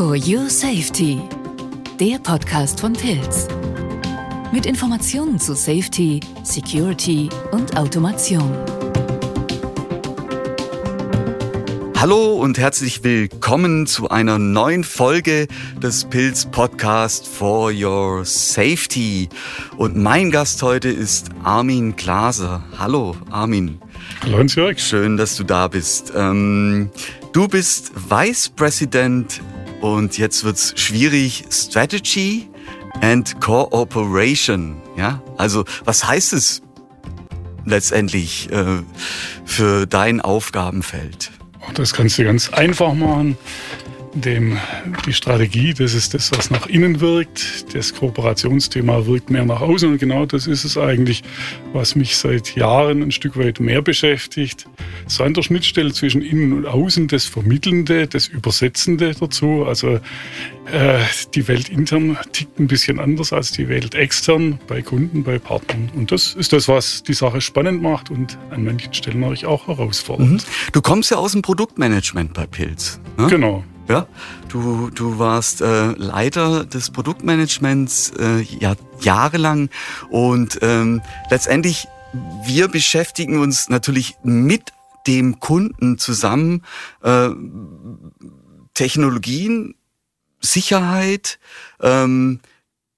For Your Safety, der Podcast von Pilz. Mit Informationen zu Safety, Security und Automation. Hallo und herzlich willkommen zu einer neuen Folge des Pilz Podcast For Your Safety. Und mein Gast heute ist Armin Glaser. Hallo, Armin. Hallo, Hans-Jörg. Schön, dass du da bist. Ähm, du bist Vice President und jetzt wird's schwierig. Strategy and Cooperation. Ja, also was heißt es letztendlich äh, für dein Aufgabenfeld? Das kannst du ganz einfach machen dem die Strategie, das ist das, was nach innen wirkt. Das Kooperationsthema wirkt mehr nach außen und genau das ist es eigentlich, was mich seit Jahren ein Stück weit mehr beschäftigt. So an der Schnittstelle zwischen innen und außen, das Vermittelnde, das Übersetzende dazu. Also äh, die Welt intern tickt ein bisschen anders als die Welt extern bei Kunden, bei Partnern. Und das ist das, was die Sache spannend macht und an manchen Stellen natürlich auch herausfordernd. Mhm. Du kommst ja aus dem Produktmanagement bei Pilz. Ne? Genau. Ja, du, du warst äh, Leiter des Produktmanagements äh, ja, jahrelang und ähm, letztendlich wir beschäftigen uns natürlich mit dem Kunden zusammen äh, Technologien, Sicherheit, ähm,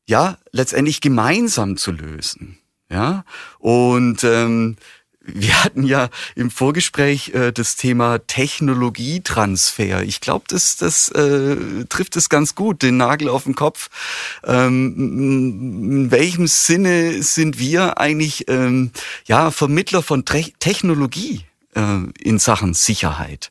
ja letztendlich gemeinsam zu lösen. Ja und ähm, wir hatten ja im Vorgespräch äh, das Thema Technologietransfer. Ich glaube, das, das äh, trifft es ganz gut, den Nagel auf den Kopf. Ähm, in welchem Sinne sind wir eigentlich ähm, ja Vermittler von Tre Technologie äh, in Sachen Sicherheit?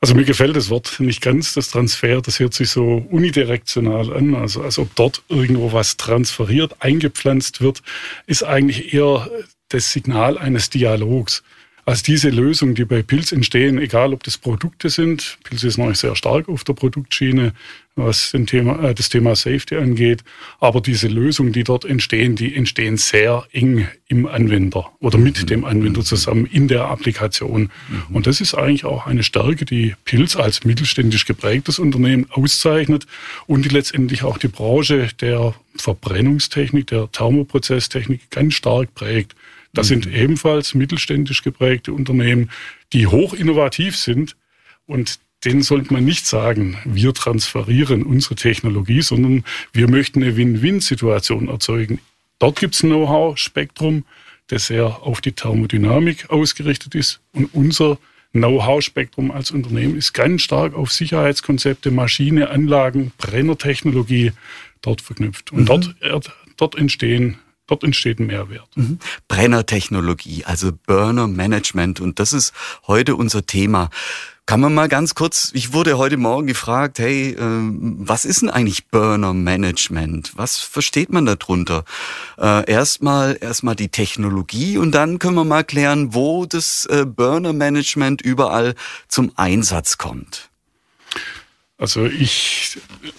Also mir gefällt das Wort nicht ganz, das Transfer, das hört sich so unidirektional an, also als ob dort irgendwo was transferiert, eingepflanzt wird, ist eigentlich eher das Signal eines Dialogs. Also diese Lösungen, die bei Pilz entstehen, egal ob das Produkte sind, Pilz ist noch sehr stark auf der Produktschiene, was Thema, äh, das Thema Safety angeht, aber diese Lösungen, die dort entstehen, die entstehen sehr eng im Anwender oder mit mhm. dem Anwender zusammen in der Applikation. Mhm. Und das ist eigentlich auch eine Stärke, die Pilz als mittelständisch geprägtes Unternehmen auszeichnet und die letztendlich auch die Branche der Verbrennungstechnik, der Thermoprozesstechnik ganz stark prägt. Das sind mhm. ebenfalls mittelständisch geprägte Unternehmen, die hoch innovativ sind und denen sollte man nicht sagen, wir transferieren unsere Technologie, sondern wir möchten eine Win-Win-Situation erzeugen. Dort gibt es ein Know-how-Spektrum, das sehr auf die Thermodynamik ausgerichtet ist. Und unser Know-how-Spektrum als Unternehmen ist ganz stark auf Sicherheitskonzepte, Maschine, Anlagen, Brennertechnologie dort verknüpft. Und mhm. dort, dort entstehen Dort entsteht Mehrwert. Mhm. Brennertechnologie, also Burner Management. Und das ist heute unser Thema. Kann man mal ganz kurz, ich wurde heute Morgen gefragt, hey, äh, was ist denn eigentlich Burner Management? Was versteht man darunter? Äh, erstmal, erstmal die Technologie und dann können wir mal klären, wo das äh, Burner Management überall zum Einsatz kommt. Also ich,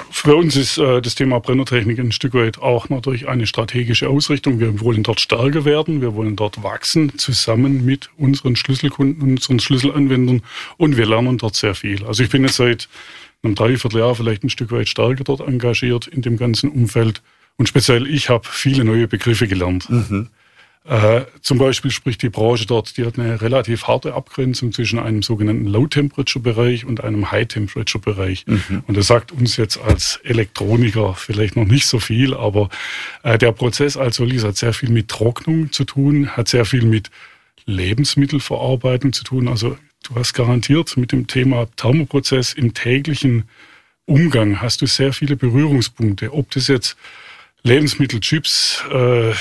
für uns ist äh, das Thema Brennertechnik ein Stück weit auch natürlich eine strategische Ausrichtung. Wir wollen dort stärker werden, wir wollen dort wachsen, zusammen mit unseren Schlüsselkunden, unseren Schlüsselanwendern und wir lernen dort sehr viel. Also ich bin jetzt seit einem Dreivierteljahr vielleicht ein Stück weit stärker dort engagiert in dem ganzen Umfeld und speziell ich habe viele neue Begriffe gelernt. Mhm. Äh, zum Beispiel spricht die Branche dort, die hat eine relativ harte Abgrenzung zwischen einem sogenannten Low-Temperature-Bereich und einem High-Temperature-Bereich. Mhm. Und das sagt uns jetzt als Elektroniker vielleicht noch nicht so viel, aber äh, der Prozess als solches hat sehr viel mit Trocknung zu tun, hat sehr viel mit Lebensmittelverarbeitung zu tun. Also du hast garantiert mit dem Thema Thermoprozess im täglichen Umgang hast du sehr viele Berührungspunkte. Ob das jetzt Lebensmittel, Chips, äh,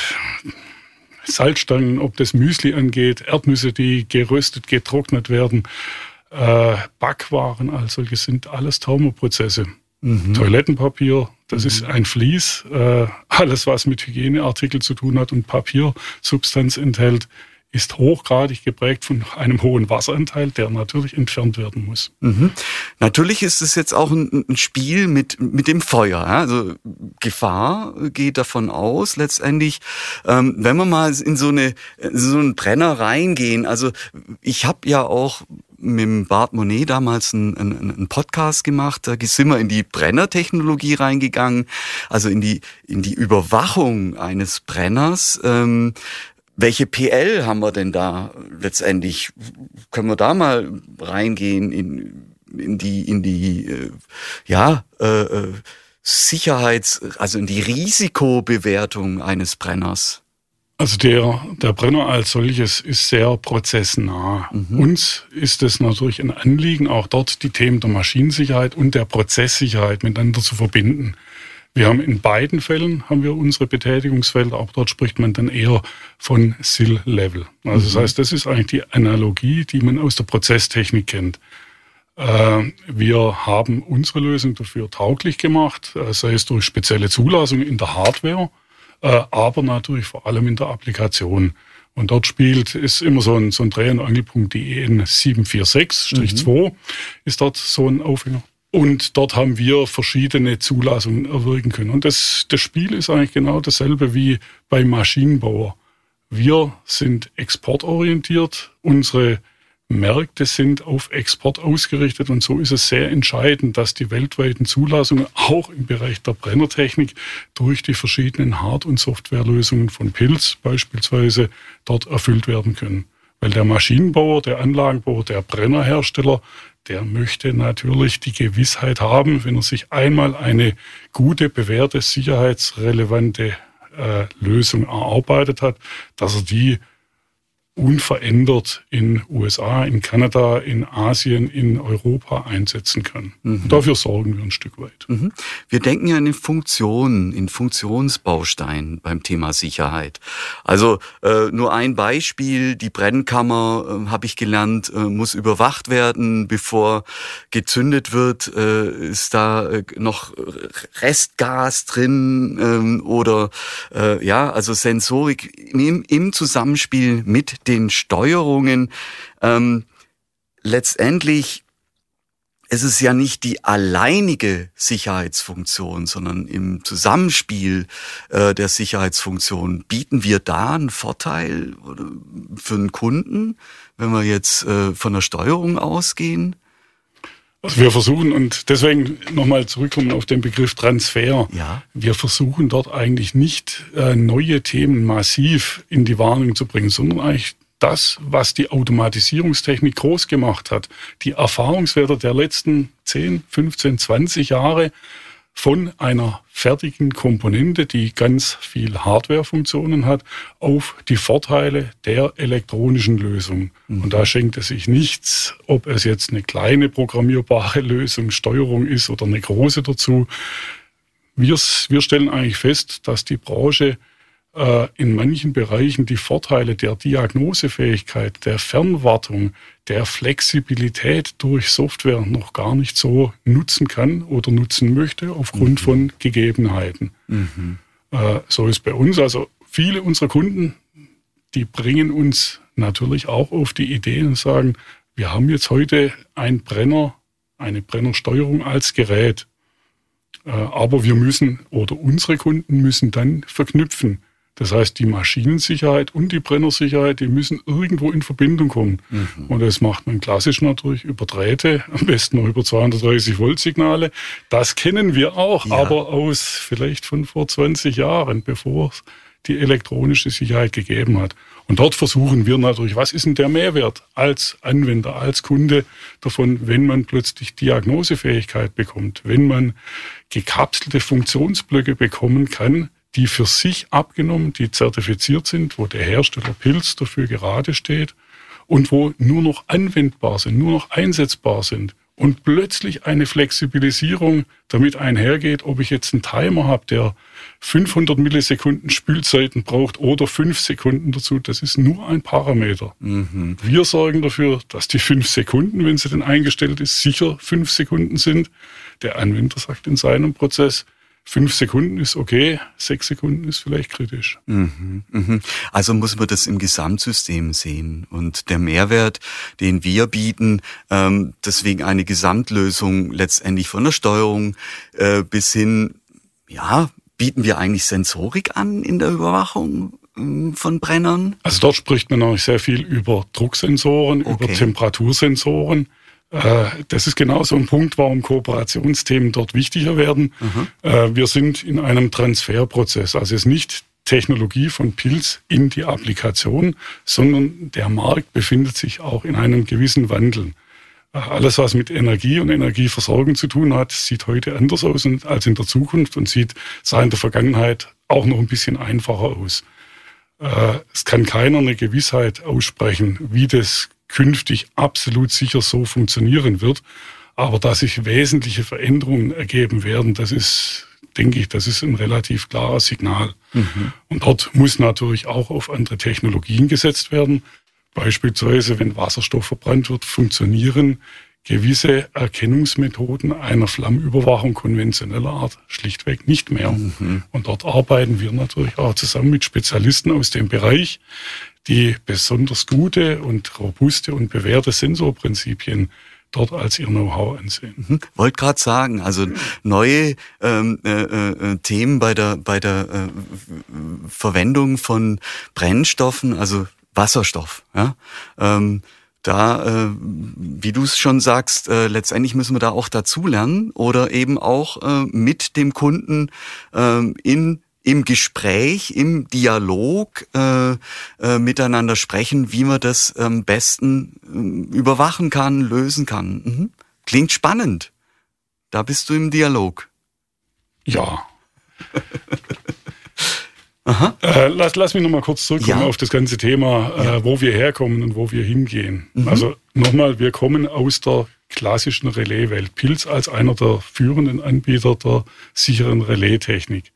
Salzstangen, ob das Müsli angeht, Erdnüsse, die geröstet, getrocknet werden, äh, Backwaren als solche sind alles Thermoprozesse. Mhm. Toilettenpapier, das mhm. ist ein Vlies. Äh, alles, was mit Hygieneartikel zu tun hat und Papiersubstanz enthält, ist hochgradig geprägt von einem hohen Wasseranteil, der natürlich entfernt werden muss. Mhm. Natürlich ist es jetzt auch ein, ein, Spiel mit, mit dem Feuer. Also Gefahr geht davon aus, letztendlich, ähm, wenn wir mal in so, eine, in so einen Brenner reingehen. Also ich habe ja auch mit Bart Monet damals einen, einen, einen Podcast gemacht. Da sind wir in die Brennertechnologie reingegangen, also in die, in die Überwachung eines Brenners. Ähm, welche PL haben wir denn da letztendlich? Können wir da mal reingehen in, in die, in die, äh, ja, äh, äh Sicherheits-, also in die Risikobewertung eines Brenners? Also der, der Brenner als solches ist sehr prozessnah. Mhm. Uns ist es natürlich ein Anliegen, auch dort die Themen der Maschinensicherheit und der Prozesssicherheit miteinander zu verbinden. Wir haben in beiden Fällen haben wir unsere Betätigungsfelder, aber dort spricht man dann eher von SIL-Level. Also mhm. das heißt, das ist eigentlich die Analogie, die man aus der Prozesstechnik kennt. Äh, wir haben unsere Lösung dafür tauglich gemacht, äh, sei es durch spezielle Zulassungen in der Hardware, äh, aber natürlich vor allem in der Applikation. Und dort spielt, ist immer so ein, so ein Dreh- und Angelpunkt, die EN 746-2 mhm. ist dort so ein Aufhänger. Und dort haben wir verschiedene Zulassungen erwirken können. Und das, das Spiel ist eigentlich genau dasselbe wie beim Maschinenbauer. Wir sind exportorientiert. Unsere Märkte sind auf Export ausgerichtet und so ist es sehr entscheidend, dass die weltweiten Zulassungen auch im Bereich der Brennertechnik durch die verschiedenen Hard- und Softwarelösungen von Pilz beispielsweise dort erfüllt werden können. Weil der Maschinenbauer, der Anlagenbauer, der Brennerhersteller, der möchte natürlich die Gewissheit haben, wenn er sich einmal eine gute, bewährte, sicherheitsrelevante äh, Lösung erarbeitet hat, dass er die unverändert in USA, in Kanada, in Asien, in Europa einsetzen kann. Mhm. Dafür sorgen wir ein Stück weit. Mhm. Wir denken ja in Funktionen, in Funktionsbausteinen beim Thema Sicherheit. Also äh, nur ein Beispiel, die Brennkammer, äh, habe ich gelernt, äh, muss überwacht werden, bevor gezündet wird. Äh, ist da äh, noch Restgas drin ähm, oder äh, ja, also Sensorik im, im Zusammenspiel mit den Steuerungen. Ähm, letztendlich ist es ja nicht die alleinige Sicherheitsfunktion, sondern im Zusammenspiel äh, der Sicherheitsfunktion bieten wir da einen Vorteil für einen Kunden, wenn wir jetzt äh, von der Steuerung ausgehen? Wir versuchen, und deswegen nochmal zurückkommen auf den Begriff Transfer. Ja. Wir versuchen dort eigentlich nicht äh, neue Themen massiv in die Warnung zu bringen, sondern eigentlich das, was die Automatisierungstechnik groß gemacht hat. Die Erfahrungswerte der letzten 10, 15, 20 Jahre von einer fertigen Komponente, die ganz viel Hardware-Funktionen hat, auf die Vorteile der elektronischen Lösung. Mhm. Und da schenkt es sich nichts, ob es jetzt eine kleine programmierbare Lösung, Steuerung ist oder eine große dazu. Wir, wir stellen eigentlich fest, dass die Branche in manchen Bereichen die Vorteile der Diagnosefähigkeit, der Fernwartung, der Flexibilität durch Software noch gar nicht so nutzen kann oder nutzen möchte aufgrund mhm. von Gegebenheiten. Mhm. Äh, so ist bei uns. Also viele unserer Kunden, die bringen uns natürlich auch auf die Idee und sagen, wir haben jetzt heute ein Brenner, eine Brennersteuerung als Gerät. Äh, aber wir müssen oder unsere Kunden müssen dann verknüpfen das heißt, die Maschinensicherheit und die Brennersicherheit, die müssen irgendwo in Verbindung kommen. Mhm. Und das macht man klassisch natürlich über Drähte, am besten noch über 230 Volt Signale. Das kennen wir auch, ja. aber aus vielleicht von vor 20 Jahren, bevor es die elektronische Sicherheit gegeben hat. Und dort versuchen wir natürlich, was ist denn der Mehrwert als Anwender, als Kunde davon, wenn man plötzlich Diagnosefähigkeit bekommt, wenn man gekapselte Funktionsblöcke bekommen kann, die für sich abgenommen, die zertifiziert sind, wo der Hersteller Pilz dafür gerade steht und wo nur noch anwendbar sind, nur noch einsetzbar sind und plötzlich eine Flexibilisierung damit einhergeht, ob ich jetzt einen Timer habe, der 500 Millisekunden Spülzeiten braucht oder 5 Sekunden dazu, das ist nur ein Parameter. Mhm. Wir sorgen dafür, dass die 5 Sekunden, wenn sie denn eingestellt ist, sicher 5 Sekunden sind. Der Anwender sagt in seinem Prozess, fünf Sekunden ist okay, sechs Sekunden ist vielleicht kritisch. Mhm, mhm. Also muss man das im Gesamtsystem sehen. Und der Mehrwert, den wir bieten, ähm, deswegen eine Gesamtlösung letztendlich von der Steuerung äh, bis hin, ja, bieten wir eigentlich Sensorik an in der Überwachung? ähm, von Brennern? Also dort spricht man noch sehr viel über Drucksensoren, okay. über Temperatursensoren. Äh, das ist genau so ein Punkt, warum Kooperationsthemen dort wichtiger werden. Mhm. Wir sind in einem Transferprozess. Also es ist nicht Technologie von Pilz in die Applikation, sondern der Markt befindet sich auch in einem gewissen Wandel. Äh, alles, was mit Energie und Energieversorgung zu tun hat, sieht heute anders aus als in der Zukunft und sieht, sah in der Vergangenheit auch noch ein bisschen einfacher aus. Es kann keiner eine Gewissheit aussprechen, wie das künftig absolut sicher so funktionieren wird. Aber dass sich wesentliche Veränderungen ergeben werden, das ist, denke ich, das ist ein relativ klares Signal. Mhm. Und dort muss natürlich auch auf andere Technologien gesetzt werden. Beispielsweise, wenn Wasserstoff verbrannt wird, funktionieren gewisse Erkennungsmethoden einer Flammüberwachung konventioneller Art schlichtweg nicht mehr. Mhm. Und dort arbeiten wir natürlich auch zusammen mit Spezialisten aus dem Bereich, die besonders gute und robuste und bewährte Sensorprinzipien dort als ihr Know-how ansehen. Mhm. Wollte gerade sagen, also neue ähm, äh, äh, Themen bei der bei der äh, Verwendung von Brennstoffen, also Wasserstoff. Ja? Ähm, da, äh, wie du es schon sagst, äh, letztendlich müssen wir da auch dazulernen oder eben auch äh, mit dem Kunden äh, in im Gespräch, im Dialog äh, äh, miteinander sprechen, wie man das am besten äh, überwachen kann, lösen kann. Mhm. Klingt spannend. Da bist du im Dialog. Ja. Aha. Äh, lass, lass mich nochmal kurz zurückkommen ja. auf das ganze Thema, äh, ja. wo wir herkommen und wo wir hingehen. Mhm. Also nochmal, wir kommen aus der klassischen Relaiswelt. Pilz als einer der führenden Anbieter der sicheren Relaistechnik.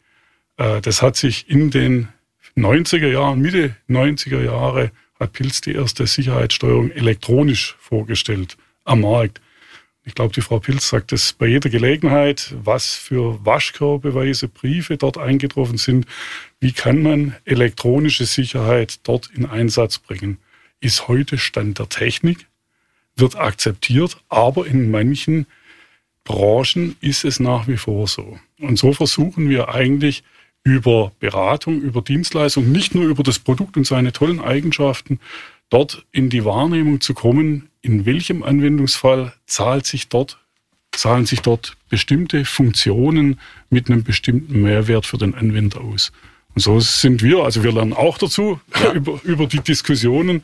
Äh, das hat sich in den 90er Jahren, Mitte 90er Jahre, hat Pilz die erste Sicherheitssteuerung elektronisch vorgestellt am Markt. Ich glaube, die Frau Pilz sagt es bei jeder Gelegenheit, was für Waschkörbeweise Briefe dort eingetroffen sind. Wie kann man elektronische Sicherheit dort in Einsatz bringen? Ist heute Stand der Technik, wird akzeptiert, aber in manchen Branchen ist es nach wie vor so. Und so versuchen wir eigentlich über Beratung, über Dienstleistung, nicht nur über das Produkt und seine tollen Eigenschaften, dort in die Wahrnehmung zu kommen, in welchem Anwendungsfall zahlt sich dort, zahlen sich dort bestimmte Funktionen mit einem bestimmten Mehrwert für den Anwender aus. Und so sind wir, also wir lernen auch dazu ja. über, über die Diskussionen.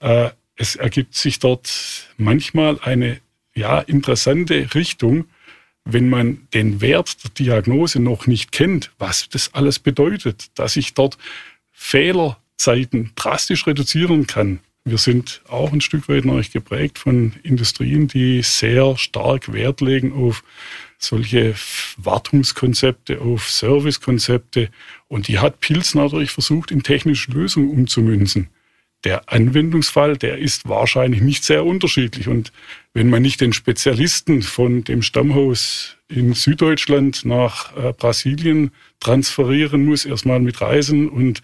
Äh, es ergibt sich dort manchmal eine ja, interessante Richtung, wenn man den Wert der Diagnose noch nicht kennt, was das alles bedeutet, dass ich dort Fehlerzeiten drastisch reduzieren kann. Wir sind auch ein Stück weit neu geprägt von Industrien, die sehr stark Wert legen auf solche Wartungskonzepte, auf Servicekonzepte. Und die hat Pilz natürlich versucht, in technische Lösungen umzumünzen der Anwendungsfall, der ist wahrscheinlich nicht sehr unterschiedlich. Und wenn man nicht den Spezialisten von dem Stammhaus in Süddeutschland nach äh, Brasilien transferieren muss, erstmal mit Reisen und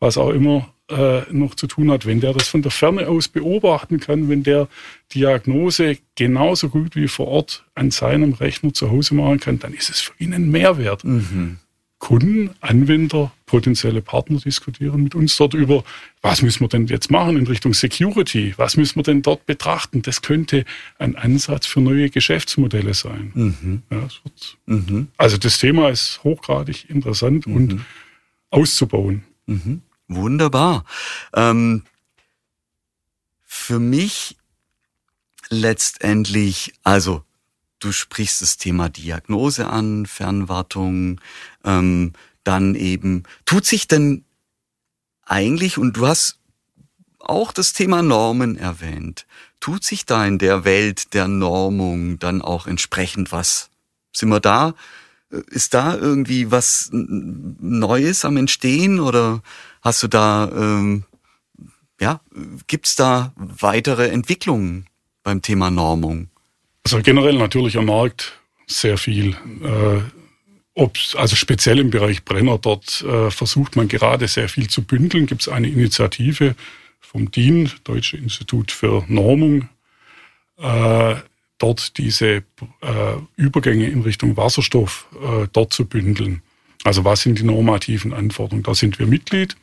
was auch immer äh, noch zu tun hat, wenn der das von der Ferne aus beobachten kann, wenn der Diagnose genauso gut wie vor Ort an seinem Rechner zu Hause machen kann, dann ist es für ihn ein Mehrwert. Mhm. Kunden, Anwender, potenzielle Partner diskutieren mit uns dort über, was müssen wir denn jetzt machen in Richtung Security? Was müssen wir denn dort betrachten? Das könnte ein Ansatz für neue Geschäftsmodelle sein. Mhm. Ja, das mhm. Also das Thema ist hochgradig interessant mhm. und auszubauen. Mhm. Wunderbar. Ähm, für mich letztendlich, also du sprichst das Thema Diagnose an, Fernwartung, ähm, dann eben, tut sich denn eigentlich, und du hast auch das Thema Normen erwähnt, tut sich da in der Welt der Normung dann auch entsprechend was? Sind wir da? Ist da irgendwie was Neues am Entstehen oder hast du da, ähm, ja, gibt's da weitere Entwicklungen beim Thema Normung? Also generell natürlich am Markt sehr viel. Äh, ob's, also speziell im Bereich Brenner, dort äh, versucht man gerade sehr viel zu bündeln. Gibt es eine Initiative vom DIN, Deutsche Institut für Normung, äh, dort diese äh, Übergänge in Richtung Wasserstoff äh, dort zu bündeln. Also was sind die normativen Anforderungen? Da sind wir Mitglied.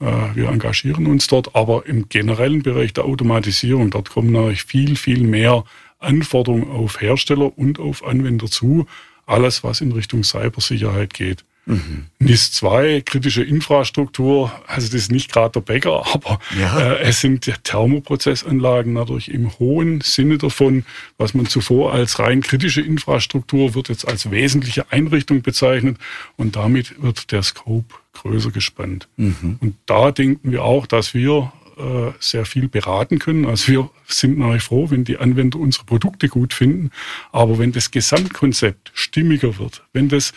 Äh, wir engagieren uns dort, aber im generellen Bereich der Automatisierung, dort kommen natürlich viel, viel mehr Anforderungen auf Hersteller und auf Anwender zu. Alles, was in Richtung Cybersicherheit geht. Mhm. NIS 2, kritische Infrastruktur, also das ist nicht gerade der Bäcker, aber ja. äh, es sind Thermoprozessanlagen natürlich im hohen Sinne davon, was man zuvor als rein kritische Infrastruktur wird jetzt als wesentliche Einrichtung bezeichnet und damit wird der Scope größer gespannt. Mhm. Und da denken wir auch, dass wir äh, sehr viel beraten können. Also wir sind natürlich froh, wenn die Anwender unsere Produkte gut finden. Aber wenn das Gesamtkonzept stimmiger wird, wenn das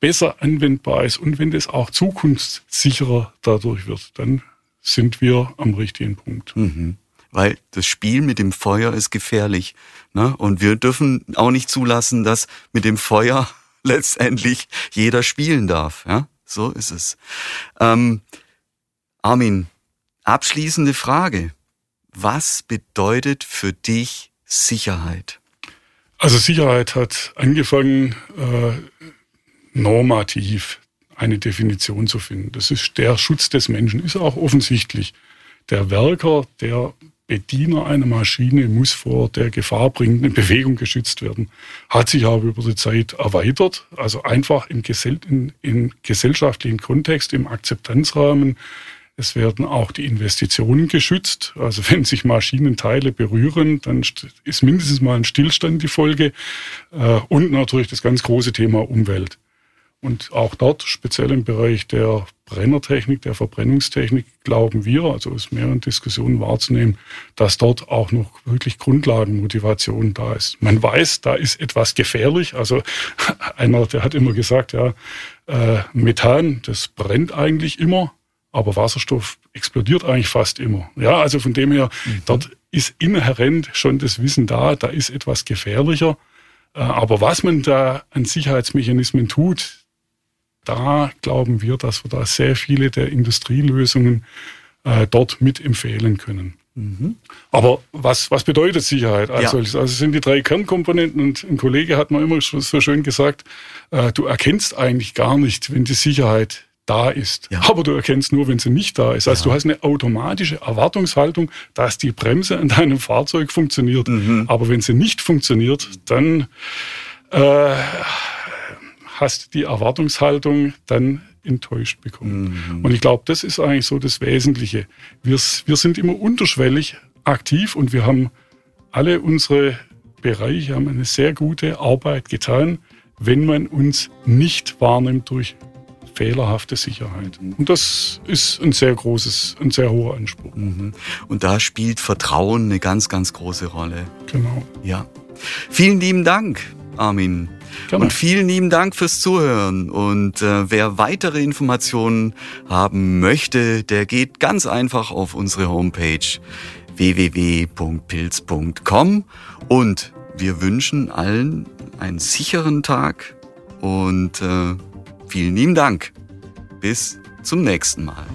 besser anwendbar ist und wenn das auch zukunftssicherer dadurch wird, dann sind wir am richtigen Punkt. Mhm. Weil das Spiel mit dem Feuer ist gefährlich. Ne? Und wir dürfen auch nicht zulassen, dass mit dem Feuer letztendlich jeder spielen darf. Ja? So ist es. Ähm, Armin, abschließende Frage. Was bedeutet für dich Sicherheit? Also Sicherheit hat angefangen äh, normativ eine Definition zu finden. Das ist der Schutz des Menschen, ist auch offensichtlich. Der Werker, der Bediener einer Maschine muss vor der gefahrbringenden Bewegung geschützt werden. Hat sich aber über die Zeit erweitert, also einfach im, Gesell in, im gesellschaftlichen Kontext, im Akzeptanzrahmen. Es werden auch die Investitionen geschützt. Also wenn sich Maschinenteile berühren, dann ist mindestens mal ein Stillstand die Folge. Äh, und natürlich das ganz große Thema Umwelt. Und auch dort, speziell im Bereich der Brennertechnik, der Verbrennungstechnik, glauben wir, also aus mehreren Diskussionen wahrzunehmen, dass dort auch noch wirklich Grundlagenmotivation da ist. Man weiß, da ist etwas gefährlich. Also einer, der hat immer gesagt, ja, äh, Methan, das brennt eigentlich immer, aber Wasserstoff explodiert eigentlich fast immer. Ja, also von dem her, mhm. dort ist inhärent schon das Wissen da, da ist etwas gefährlicher. Äh, aber was man da an Sicherheitsmechanismen tut, da glauben wir, dass wir da sehr viele der Industrielösungen äh, dort mitempfehlen können. Mhm. Aber was, was bedeutet Sicherheit als ja. solches? Also es sind die drei Kernkomponenten und ein Kollege hat mir immer so schön gesagt, äh, du erkennst eigentlich gar nicht, wenn die Sicherheit da ist. Ja. Aber du erkennst nur, wenn sie nicht da ist. Also ja. du hast eine automatische Erwartungshaltung, dass die Bremse an deinem Fahrzeug funktioniert. Mhm. Aber wenn sie nicht funktioniert, dann äh, hast die Erwartungshaltung dann enttäuscht bekommen. Mhm. Und ich glaube, das ist eigentlich so das Wesentliche. Wir, wir sind immer unterschwellig aktiv und wir haben alle unsere Bereiche haben eine sehr gute Arbeit getan, wenn man uns nicht wahrnimmt durch fehlerhafte Sicherheit. Und das ist ein sehr großes, ein sehr hoher Anspruch. Mhm. Und da spielt Vertrauen eine ganz, ganz große Rolle. Genau. Ja. Vielen lieben Dank, Armin. Gerne. Und vielen lieben Dank fürs Zuhören. Und äh, wer weitere Informationen haben möchte, der geht ganz einfach auf unsere Homepage www.pilz.com und wir wünschen allen einen sicheren Tag und äh, vielen lieben Dank. Bis zum nächsten Mal.